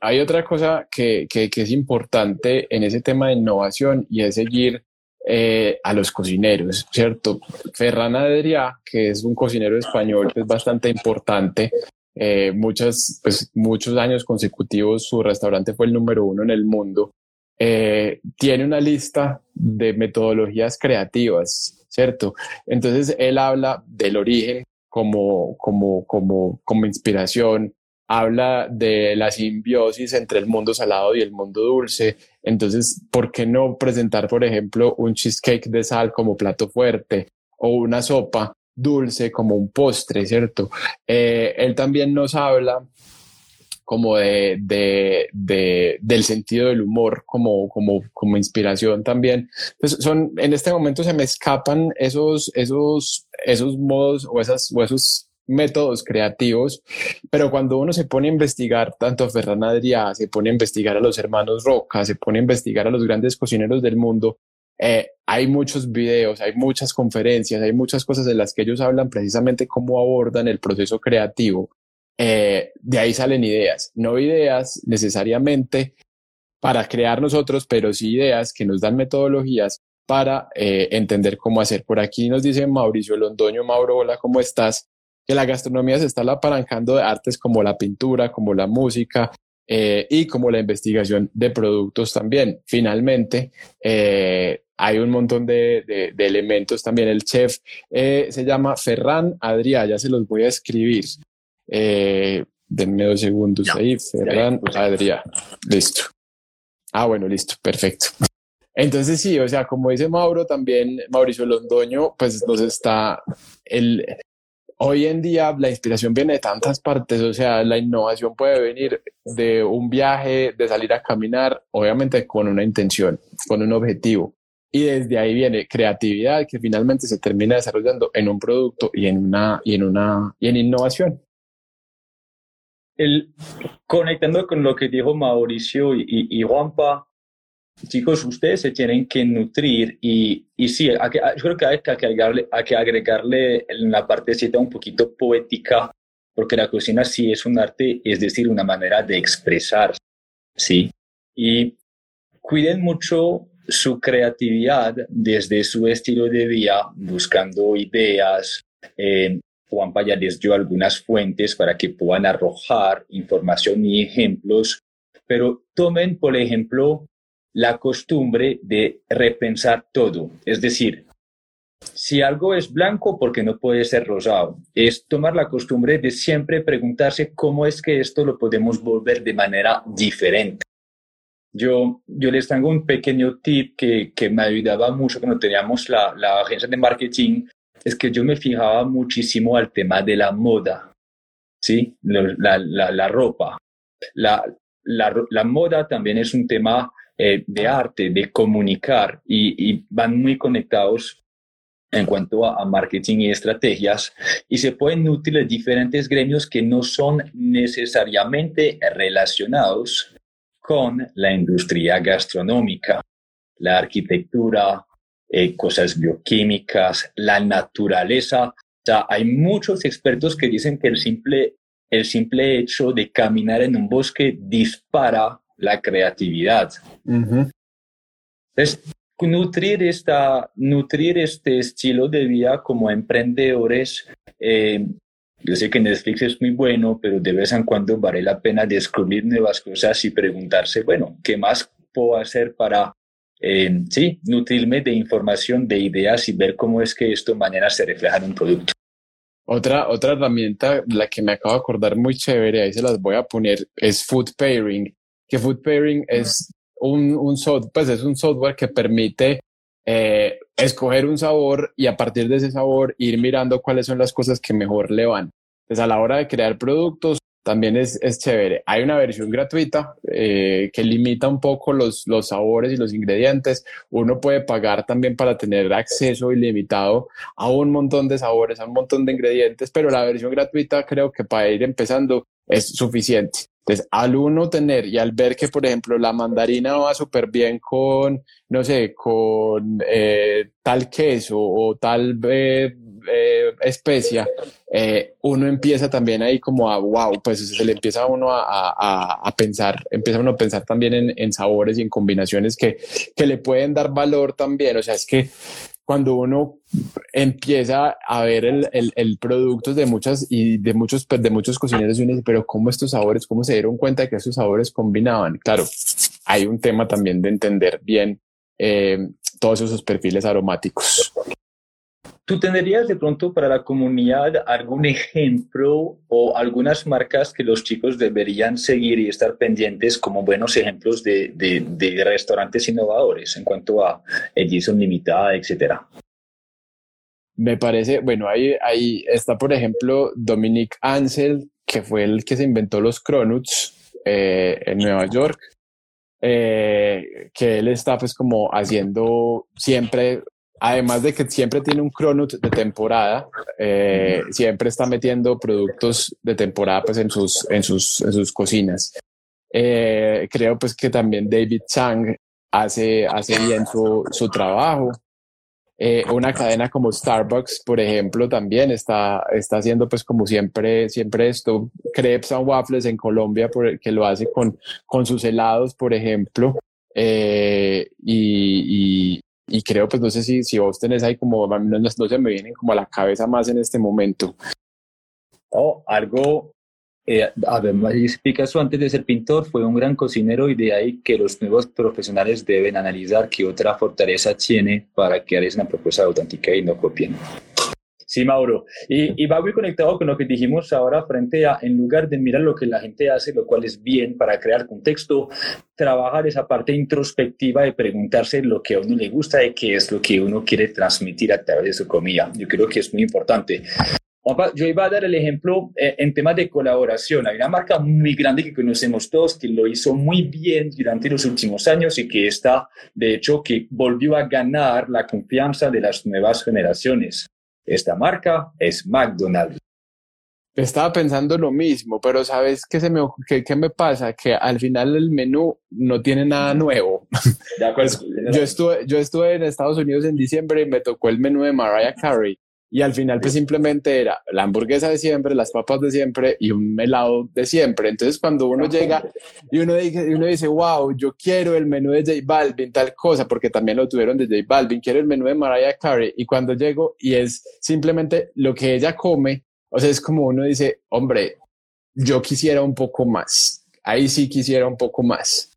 hay otra cosa que, que, es importante en ese tema de innovación y es seguir eh, a los cocineros, ¿cierto? Ferran Adrià, que es un cocinero español, es bastante importante. Eh, muchas, pues, muchos años consecutivos su restaurante fue el número uno en el mundo. Eh, tiene una lista de metodologías creativas, ¿cierto? Entonces él habla del origen como, como, como, como inspiración, habla de la simbiosis entre el mundo salado y el mundo dulce. Entonces, ¿por qué no presentar, por ejemplo, un cheesecake de sal como plato fuerte o una sopa dulce como un postre, ¿cierto? Eh, él también nos habla como de, de, de, del sentido del humor como, como, como inspiración también. Pues son, en este momento se me escapan esos, esos, esos modos o, esas, o esos métodos creativos, pero cuando uno se pone a investigar tanto a Ferran Adrià, se pone a investigar a los hermanos Roca, se pone a investigar a los grandes cocineros del mundo, eh, hay muchos videos, hay muchas conferencias, hay muchas cosas en las que ellos hablan precisamente cómo abordan el proceso creativo. Eh, de ahí salen ideas, no ideas necesariamente para crear nosotros, pero sí ideas que nos dan metodologías para eh, entender cómo hacer. Por aquí nos dice Mauricio Londoño, Mauro, hola, ¿cómo estás? Que la gastronomía se está apalancando de artes como la pintura, como la música, eh, y como la investigación de productos también. Finalmente, hay un montón de, de, elementos también. El chef se llama Ferran Adrià, ya se los voy a escribir. Denme dos segundos ahí. Ferran Adrià. Listo. Ah, bueno, listo, perfecto. Entonces sí, o sea, como dice Mauro, también Mauricio Londoño, pues nos está, el, hoy en día la inspiración viene de tantas partes, o sea, la innovación puede venir de un viaje, de salir a caminar, obviamente con una intención, con un objetivo. Y desde ahí viene creatividad que finalmente se termina desarrollando en un producto y en una y en una y en innovación. El, conectando con lo que dijo Mauricio y, y Juanpa, chicos, ustedes se tienen que nutrir y, y sí, yo creo que hay que, agregarle, hay que agregarle en la partecita un poquito poética, porque la cocina sí es un arte, es decir, una manera de expresar, ¿sí? Y cuiden mucho su creatividad desde su estilo de vida, buscando ideas. Eh, Juanpa ya les dio algunas fuentes para que puedan arrojar información y ejemplos, pero tomen, por ejemplo, la costumbre de repensar todo. Es decir, si algo es blanco, ¿por qué no puede ser rosado? Es tomar la costumbre de siempre preguntarse cómo es que esto lo podemos volver de manera diferente. Yo, yo les tengo un pequeño tip que, que me ayudaba mucho cuando teníamos la, la agencia de marketing, es que yo me fijaba muchísimo al tema de la moda, ¿sí? La, la, la ropa. La, la, moda también es un tema eh, de arte, de comunicar y, van muy conectados en cuanto a, marketing y estrategias y se pueden nutrir diferentes gremios que no son necesariamente relacionados con la industria gastronómica, la arquitectura, eh, cosas bioquímicas, la naturaleza. O sea, hay muchos expertos que dicen que el simple, el simple hecho de caminar en un bosque dispara la creatividad. Es nutrir, esta, nutrir este estilo de vida como emprendedores. Eh, yo sé que Netflix es muy bueno, pero de vez en cuando vale la pena descubrir nuevas cosas y preguntarse, bueno, ¿qué más puedo hacer para, eh, sí, nutrirme de información, de ideas y ver cómo es que esto mañana se refleja en un producto? Otra, otra herramienta, la que me acabo de acordar muy chévere, ahí se las voy a poner, es Food Pairing que Food Pairing es un, un, pues es un software que permite eh, escoger un sabor y a partir de ese sabor ir mirando cuáles son las cosas que mejor le van. Entonces a la hora de crear productos también es, es chévere. Hay una versión gratuita eh, que limita un poco los, los sabores y los ingredientes. Uno puede pagar también para tener acceso ilimitado a un montón de sabores, a un montón de ingredientes, pero la versión gratuita creo que para ir empezando es suficiente. Entonces, al uno tener y al ver que, por ejemplo, la mandarina va súper bien con, no sé, con eh, tal queso o tal eh, eh, especia, uno empieza también ahí como a, wow, pues se le empieza a uno a, a, pensar, empieza uno a pensar también en, sabores y en combinaciones que, que le pueden dar valor también. O sea, es que cuando uno empieza a ver el, el, producto de muchas y de muchos, de muchos cocineros pero ¿cómo estos sabores, cómo se dieron cuenta de que esos sabores combinaban? Claro, hay un tema también de entender bien eh, todos esos perfiles aromáticos. ¿Tú tendrías de pronto para la comunidad algún ejemplo o algunas marcas que los chicos deberían seguir y estar pendientes como buenos ejemplos de, de, restaurantes innovadores en cuanto a edición limitada, etcétera? Me parece, bueno, ahí, ahí está, por ejemplo, Dominic Ansel, que fue el que se inventó los Cronuts eh, en Nueva York. Eh, que él está pues como haciendo siempre además de que siempre tiene un cronut de temporada, eh, siempre está metiendo productos de temporada pues, en, sus, en, sus, en sus cocinas. Eh, creo pues que también David Chang hace, hace bien su, su trabajo. Eh, una cadena como Starbucks, por ejemplo, también está, está haciendo pues como siempre, siempre esto, crepes and waffles en Colombia, por, que lo hace con, con sus helados, por ejemplo. Y, creo, pues no sé si, si vos tenés ahí como, no, no, se me vienen como a la cabeza más en este momento. Oh, algo eh, además, Picasso antes de ser pintor fue un gran cocinero y de ahí que los nuevos profesionales deben analizar qué otra fortaleza tiene para que hagas una propuesta auténtica y no copien. Sí, Mauro. Y, y, va muy conectado con lo que dijimos ahora frente a, en lugar de mirar lo que la gente hace, lo cual es bien para crear contexto, trabajar esa parte introspectiva de preguntarse lo que a uno le gusta y qué es lo que uno quiere transmitir a través de su comida. Yo creo que es muy importante yo iba a dar el ejemplo eh, en temas de colaboración. Hay una marca muy grande que conocemos todos que lo hizo muy bien durante los últimos años y que está, de hecho, que volvió a ganar la confianza de las nuevas generaciones. Esta marca es McDonald's. Estaba pensando lo mismo, pero ¿sabes qué, se me, qué, qué me pasa? Que al final el menú no tiene nada nuevo. yo, estuve, yo estuve en Estados Unidos en diciembre y me tocó el menú de Mariah Carey y al final, pues simplemente era la hamburguesa de siempre, las papas de siempre y un helado de siempre. Entonces, cuando uno llega y uno, dice, uno dice, wow, yo quiero el menú de J Balvin, tal cosa, porque también lo tuvieron de J Balvin, quiero el menú de Mariah Carey. Y cuando llego y es simplemente lo que ella come, o sea, es como uno dice, hombre, yo quisiera un poco más. Ahí sí quisiera un poco más.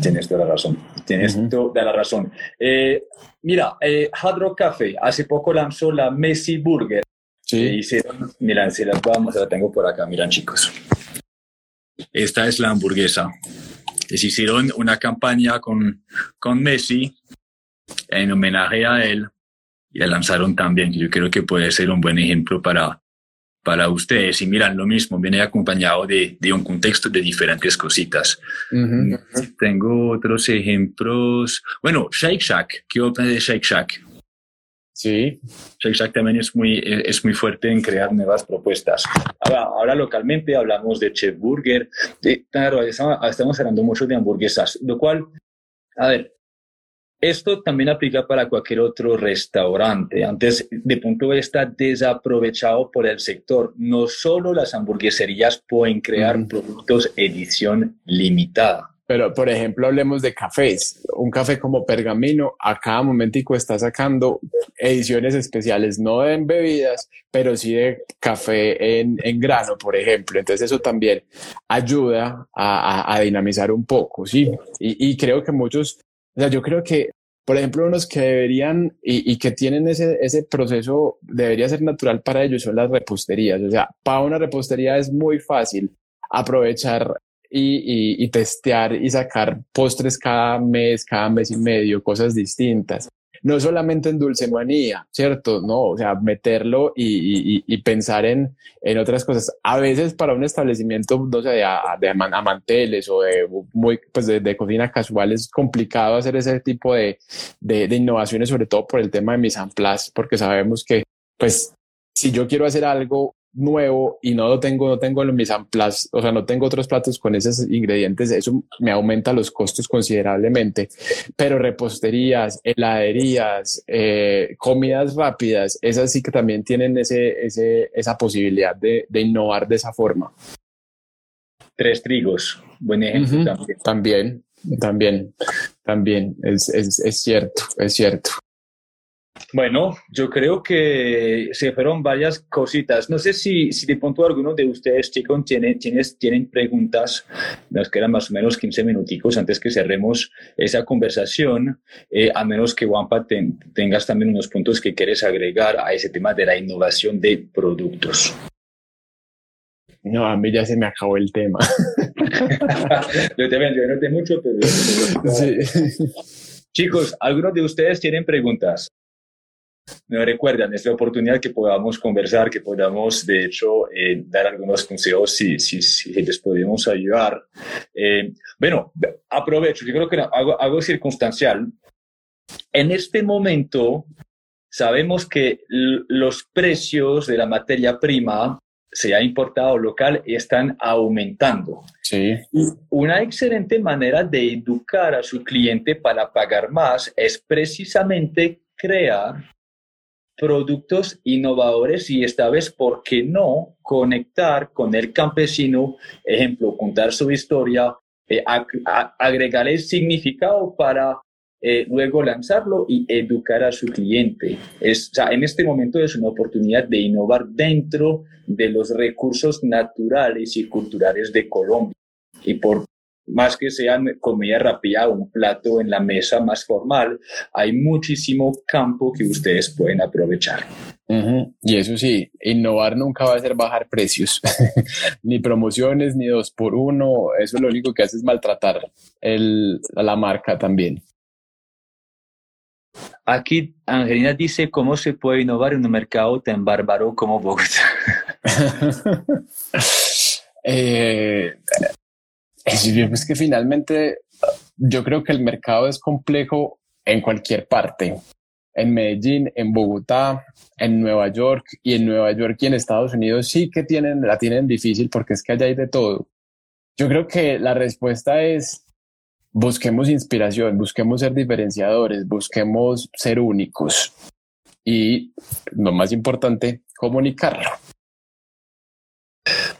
Tienes toda la razón. Tienes toda la razón. Eh, mira, eh, Hard Rock Café hace poco lanzó la Messi Burger. Sí. hicieron, miran, si las vamos, la tengo por acá, miran chicos. Esta es la hamburguesa. Les hicieron una campaña con, con Messi en homenaje a él y la lanzaron también. Yo creo que puede ser un buen ejemplo para, para ustedes y miran lo mismo, viene acompañado de, de un contexto de diferentes cositas. Tengo otros ejemplos. Bueno, Shake Shack, ¿qué opinas de Shake Shack? Sí. Shake Shack también es muy, es muy fuerte en crear nuevas propuestas. Ahora, ahora localmente hablamos de Chef Burger. De, claro, estamos hablando mucho de hamburguesas, lo cual, a ver, esto también aplica para cualquier otro restaurante. Antes, de punto de vista desaprovechado por el sector. No solo las hamburgueserías pueden crear productos edición limitada. Pero, por ejemplo, hablemos de cafés. Un café como Pergamino a cada momentico está sacando ediciones especiales, no en bebidas, pero sí de café en, grano, por ejemplo. Entonces eso también ayuda a, dinamizar un poco, ¿sí? Y, y creo que muchos o sea, yo creo que, por ejemplo, unos que deberían y, que tienen ese, ese proceso, debería ser natural para ellos, son las reposterías. O sea, para una repostería es muy fácil aprovechar y, y, testear y sacar postres cada mes, cada mes y medio, cosas distintas no solamente en dulce manía, ¿cierto? No, o sea, meterlo y, y, pensar en, en, otras cosas. A veces para un establecimiento, no sé, de, de amanteles o de, muy, pues de, de, cocina casual es complicado hacer ese tipo de, de, de innovaciones, sobre todo por el tema de mis amplas, porque sabemos que, pues, si yo quiero hacer algo nuevo y no lo tengo, no tengo mis amplas, o sea, no tengo otros platos con esos ingredientes, eso me aumenta los costos considerablemente. Pero reposterías, heladerías, eh, comidas rápidas, esas sí que también tienen ese, ese, esa posibilidad de, de innovar de esa forma. Tres trigos, buen ejemplo también. También, también, también, es, es, es cierto, es cierto. Bueno, yo creo que se fueron varias cositas. No sé si, si de pronto alguno de ustedes, chicos, tienen, tienen preguntas. Nos quedan más o menos 15 minuticos antes que cerremos esa conversación, eh, a menos que Wampa tengas también unos puntos que quieres agregar a ese tema de la innovación de productos. No, a mí ya se me acabó el tema. yo también, yo no mucho, pero... Chicos, ¿algunos de ustedes tienen preguntas? Me recuerdan, es la oportunidad que podamos conversar, que podamos, de hecho, eh, dar algunos consejos si, si, si les podemos ayudar. Eh, bueno, aprovecho, yo creo que hago, algo circunstancial. En este momento, sabemos que los precios de la materia prima se ha importado local y están aumentando. Sí. una excelente manera de educar a su cliente para pagar más es precisamente crear productos innovadores y esta vez, ¿por qué no conectar con el campesino? Ejemplo, contar su historia, eh, agregar el significado para eh, luego lanzarlo y educar a su cliente. Es, en este momento es una oportunidad de innovar dentro de los recursos naturales y culturales de Colombia. Y por más que sean comida rápida o un plato en la mesa más formal, hay muchísimo campo que ustedes pueden aprovechar. Y eso sí, innovar nunca va a ser bajar precios, ni promociones, ni dos por uno, eso lo único que hace es maltratar el, a la marca también. Aquí Angelina dice cómo se puede innovar en un mercado tan bárbaro como Bogotá. eh, es que finalmente yo creo que el mercado es complejo en cualquier parte. En Medellín, en Bogotá, en Nueva York y en Nueva York y en Estados Unidos sí que tienen, la tienen difícil porque es que allá hay de todo. Yo creo que la respuesta es busquemos inspiración, busquemos ser diferenciadores, busquemos ser únicos y lo más importante, comunicarlo.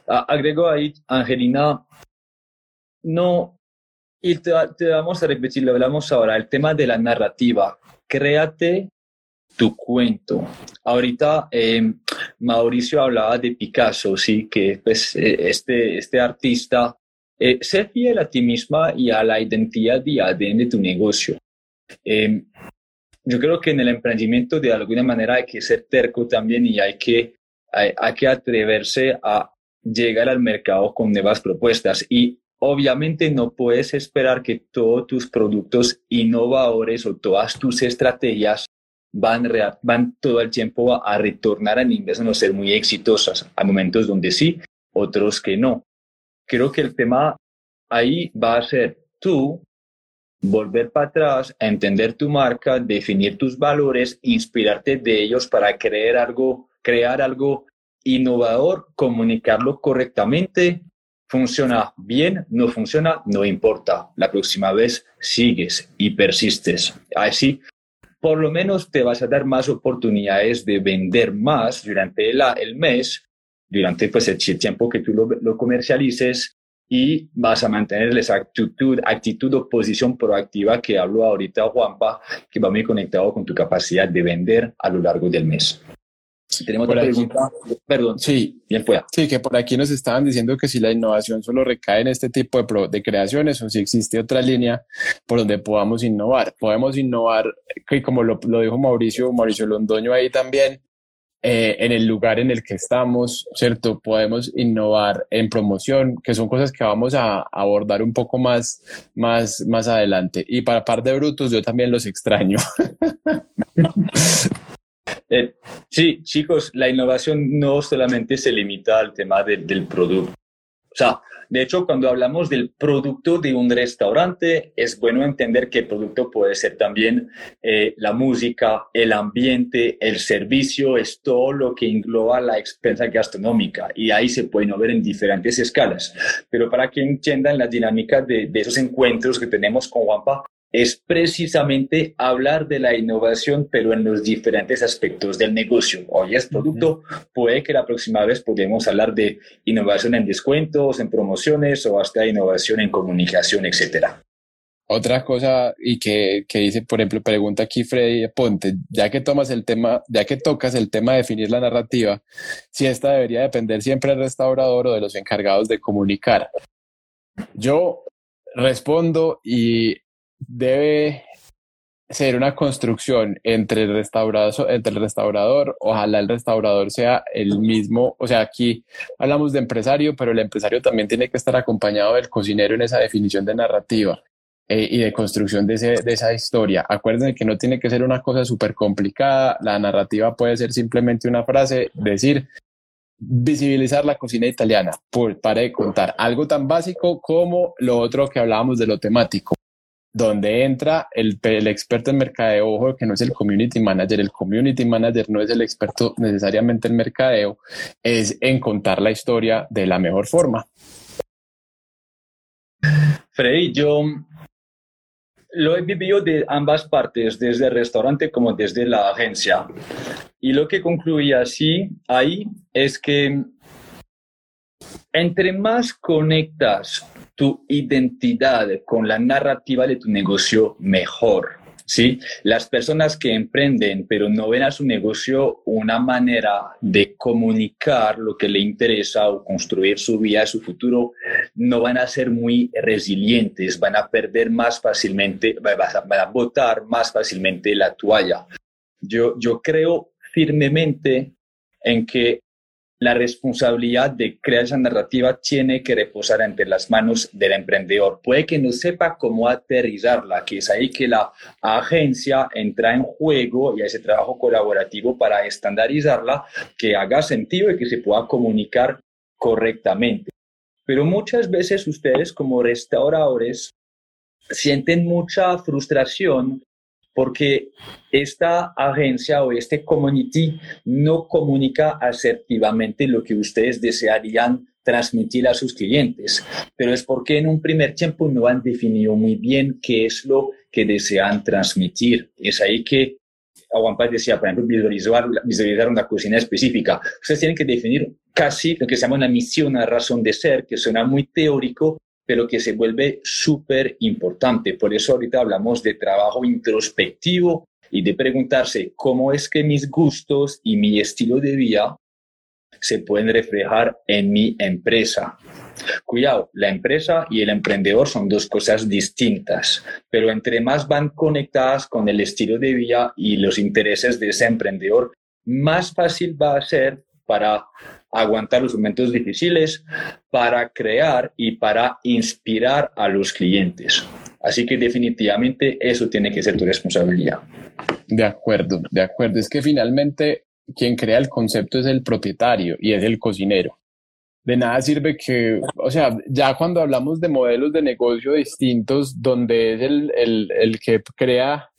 Agrego ahí, Angelina, no, y te, vamos a repetir, lo hablamos ahora, el tema de la narrativa. Créate tu cuento. Ahorita em, Mauricio hablaba de Picasso, sí, que pues, eh, este, este artista, eh, sé fiel a ti misma y a la identidad y ADN de tu negocio. Em, yo creo que en el emprendimiento de alguna manera hay que ser terco también y hay que, hay, hay que atreverse a llegar al mercado con nuevas propuestas. Y Obviamente no puedes esperar que todos tus productos innovadores o todas tus estrategias van, van todo el tiempo a, retornar a inverso, no ser muy exitosas. Hay momentos donde sí, otros que no. Creo que el tema ahí va a ser tú volver para atrás, entender tu marca, definir tus valores, inspirarte de ellos para crear algo, crear algo innovador, comunicarlo correctamente Funciona bien, no funciona, no importa. La próxima vez sigues y persistes. Así, por lo menos te vas a dar más oportunidades de vender más durante el mes, durante pues, el tiempo que tú lo, comercialices y vas a mantener esa actitud, actitud o posición proactiva que hablo ahorita Juanpa, que va muy conectado con tu capacidad de vender a lo largo del mes. Tenemos otra pregunta. Perdón. Sí, bien pueda. Sí, que por aquí nos estaban diciendo que si la innovación solo recae en este tipo de, de creaciones o si existe otra línea por donde podamos innovar. Podemos innovar, que como lo, lo dijo Mauricio, Mauricio Londoño ahí también, eh, en el lugar en el que estamos, ¿cierto? Podemos innovar en promoción, que son cosas que vamos a abordar un poco más, más, más adelante. Y para par de brutos, yo también los extraño. Eh, sí, chicos, la innovación no solamente se limita al tema del producto. O sea, de hecho, cuando hablamos del producto de un restaurante, es bueno entender que el producto puede ser también eh, la música, el ambiente, el servicio, es todo lo que engloba la experiencia gastronómica y ahí se puede ver en diferentes escalas. Pero para que entiendan la dinámica de, de esos encuentros que tenemos con Juanpa, es precisamente hablar de la innovación, pero en los diferentes aspectos del negocio. Hoy es producto, puede que la próxima vez podamos hablar de innovación en descuentos, en promociones o hasta innovación en comunicación, etcétera. Otra cosa y que, que, dice, por ejemplo, pregunta aquí Freddy Ponte, ya que tomas el tema, ya que tocas el tema de definir la narrativa, si esta debería depender siempre del restaurador o de los encargados de comunicar. Yo respondo y debe ser una construcción entre el restaurador, ojalá el restaurador sea el mismo, o sea, aquí hablamos de empresario, pero el empresario también tiene que estar acompañado del cocinero en esa definición de narrativa eh, y de construcción de, de esa historia. Acuérdense que no tiene que ser una cosa súper complicada, la narrativa puede ser simplemente una frase, decir, visibilizar la cocina italiana, por, para de contar algo tan básico como lo otro que hablábamos de lo temático donde entra el, experto en mercadeo, ojo, que no es el community manager, el community manager no es el experto necesariamente en mercadeo, es en contar la historia de la mejor forma. Freddy, yo lo he vivido de ambas partes, desde el restaurante como desde la agencia. Y lo que concluía así ahí es que entre más conectas tu identidad con la narrativa de tu negocio, mejor. ¿sí? Las personas que emprenden pero no ven a su negocio una manera de comunicar lo que le interesa o construir su vida, su futuro, no van a ser muy resilientes, van a perder más fácilmente, van a, botar más fácilmente la toalla. Yo, yo creo firmemente en que la responsabilidad de crear esa narrativa tiene que reposar entre las manos del emprendedor. Puede que no sepa cómo aterrizarla, que es ahí que la agencia entra en juego y ese trabajo colaborativo para estandarizarla, que haga sentido y que se pueda comunicar correctamente. Pero muchas veces ustedes como restauradores sienten mucha frustración porque esta agencia o este community no comunica asertivamente lo que ustedes desearían transmitir a sus clientes, pero es porque en un primer tiempo no han definido muy bien qué es lo que desean transmitir. Es ahí que Aguampas decía, por ejemplo, visualizar, visualizar una cocina específica. Ustedes tienen que definir casi lo que se llama una misión, una razón de ser, que suena muy teórico, pero que se vuelve súper importante. Por eso ahorita hablamos de trabajo introspectivo y de preguntarse cómo es que mis gustos y mi estilo de vida se pueden reflejar en mi empresa. Cuidado, la empresa y el emprendedor son dos cosas distintas, pero entre más van conectadas con el estilo de vida y los intereses de ese emprendedor, más fácil va a ser para aguantar los momentos difíciles, para crear y para inspirar a los clientes. Así que definitivamente eso tiene que ser tu responsabilidad. De acuerdo, de acuerdo. Es que finalmente quien crea el concepto es el propietario y es el cocinero. De nada sirve que, o sea, ya cuando hablamos de modelos de negocio distintos, donde es el, el, el que crea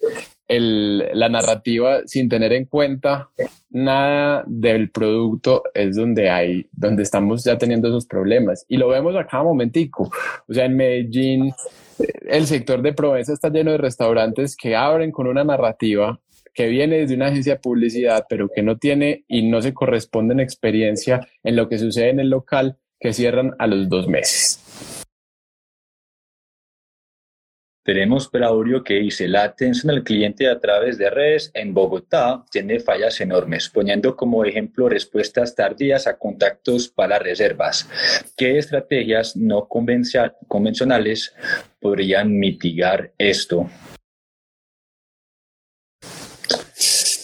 el, la narrativa sin tener en cuenta nada del producto es donde hay, donde estamos ya teniendo esos problemas. Y lo vemos a cada momentico. O sea, en Medellín, el sector de Provenza está lleno de restaurantes que abren con una narrativa que viene desde una agencia de publicidad, pero que no tiene y no se corresponde en experiencia en lo que sucede en el local, que cierran a los dos meses. Tenemos Braulio que dice, la atención al cliente a través de redes en Bogotá tiene fallas enormes, poniendo como ejemplo respuestas tardías a contactos para reservas. ¿Qué estrategias no convencionales podrían mitigar esto?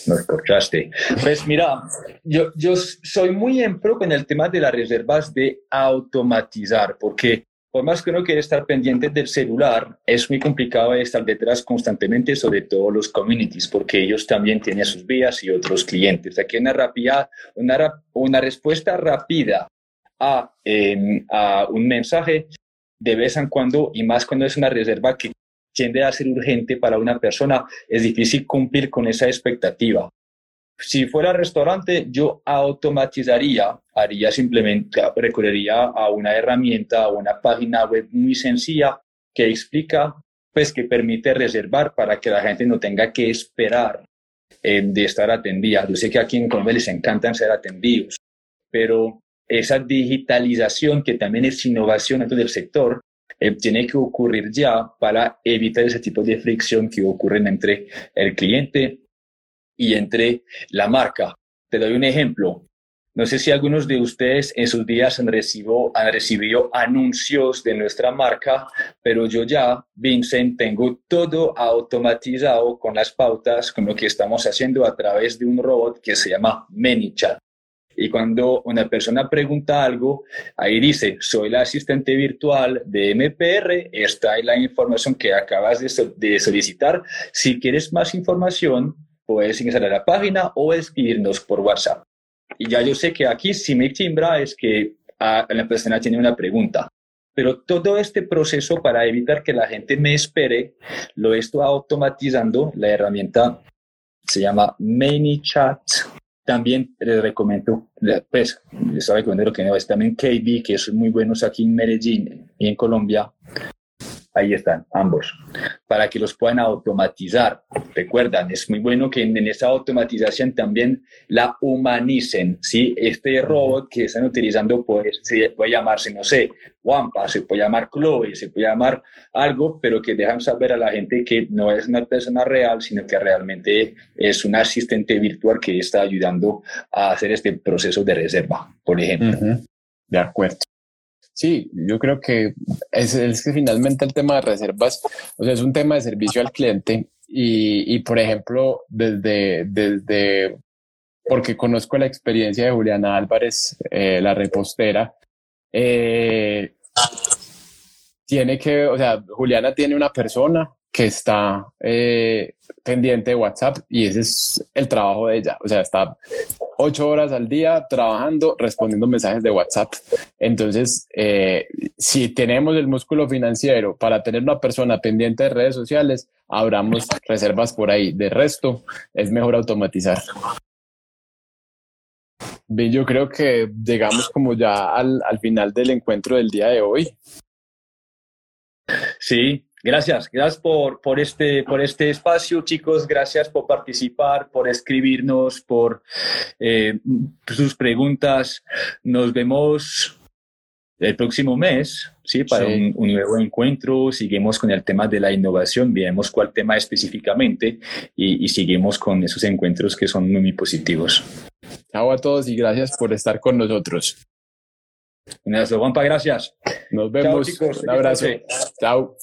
No escuchaste. Pues mira, yo, yo soy muy en pro con el tema de las reservas de automatizar, porque por más que uno quiera estar pendiente del celular, es muy complicado estar detrás constantemente, sobre todo los communities, porque ellos también tienen sus vías y otros clientes. Aquí una, rápida, una, una respuesta rápida a, a un mensaje de vez en cuando, y más cuando es una reserva que tiende a ser urgente para una persona, es difícil cumplir con esa expectativa. Si fuera restaurante, yo automatizaría, haría simplemente, recurriría a una herramienta, a una página web muy sencilla que explica, pues que permite reservar para que la gente no tenga que esperar eh, de estar atendida. Yo sé que aquí en Colombia les encantan ser atendidos, pero esa digitalización que también es innovación dentro del sector, eh, tiene que ocurrir ya para evitar ese tipo de fricción que ocurren entre el cliente y entre la marca. Te doy un ejemplo. No sé si algunos de ustedes en sus días han recibido, han recibido anuncios de nuestra marca, pero yo ya, Vincent, tengo todo automatizado con las pautas, con lo que estamos haciendo a través de un robot que se llama ManyChat. Y cuando una persona pregunta algo, ahí dice, soy la asistente virtual de MPR, esta es la información que acabas de, de solicitar. Si quieres más información, puedes ingresar a la página o escribirnos por WhatsApp. Y ya yo sé que aquí si me timbra es que ah, la persona tiene una pregunta. Pero todo este proceso para evitar que la gente me espere, lo estoy automatizando. La herramienta se llama ManyChat. También les recomiendo, pues, les recomiendo que no es también KB, que son muy buenos aquí en Medellín y en Colombia. ahí están, ambos, para que los puedan automatizar. Recuerdan, es muy bueno que en, esa automatización también la humanicen, ¿sí? Este robot que están utilizando puede, puede llamarse, no sé, Wampa, se puede llamar Chloe, se puede llamar algo, pero que dejan saber a la gente que no es una persona real, sino que realmente es un asistente virtual que está ayudando a hacer este proceso de reserva, por ejemplo. De acuerdo. Sí, yo creo que es, es, que finalmente el tema de reservas, o sea, es un tema de servicio al cliente y, y por ejemplo, desde, desde, porque conozco la experiencia de Juliana Álvarez, eh, la repostera, eh, tiene que, o sea, Juliana tiene una persona que está eh, pendiente de WhatsApp y ese es el trabajo de ella. O sea, está ocho horas al día trabajando, respondiendo mensajes de WhatsApp. Entonces, eh, si tenemos el músculo financiero para tener una persona pendiente de redes sociales, abramos reservas por ahí. De resto, es mejor automatizar. Yo creo que llegamos como ya al, al final del encuentro del día de hoy. Sí, Gracias, gracias por, por, este, por este espacio, chicos. Gracias por participar, por escribirnos, por eh, sus preguntas. Nos vemos el próximo mes, ¿sí? Para Un, nuevo encuentro. Seguimos con el tema de la innovación, veremos cuál tema específicamente y, y seguimos con esos encuentros que son muy positivos. Chao a todos y gracias por estar con nosotros. Un abrazo, Juanpa, gracias. Nos vemos. Chao, chicos. Un abrazo. Chao.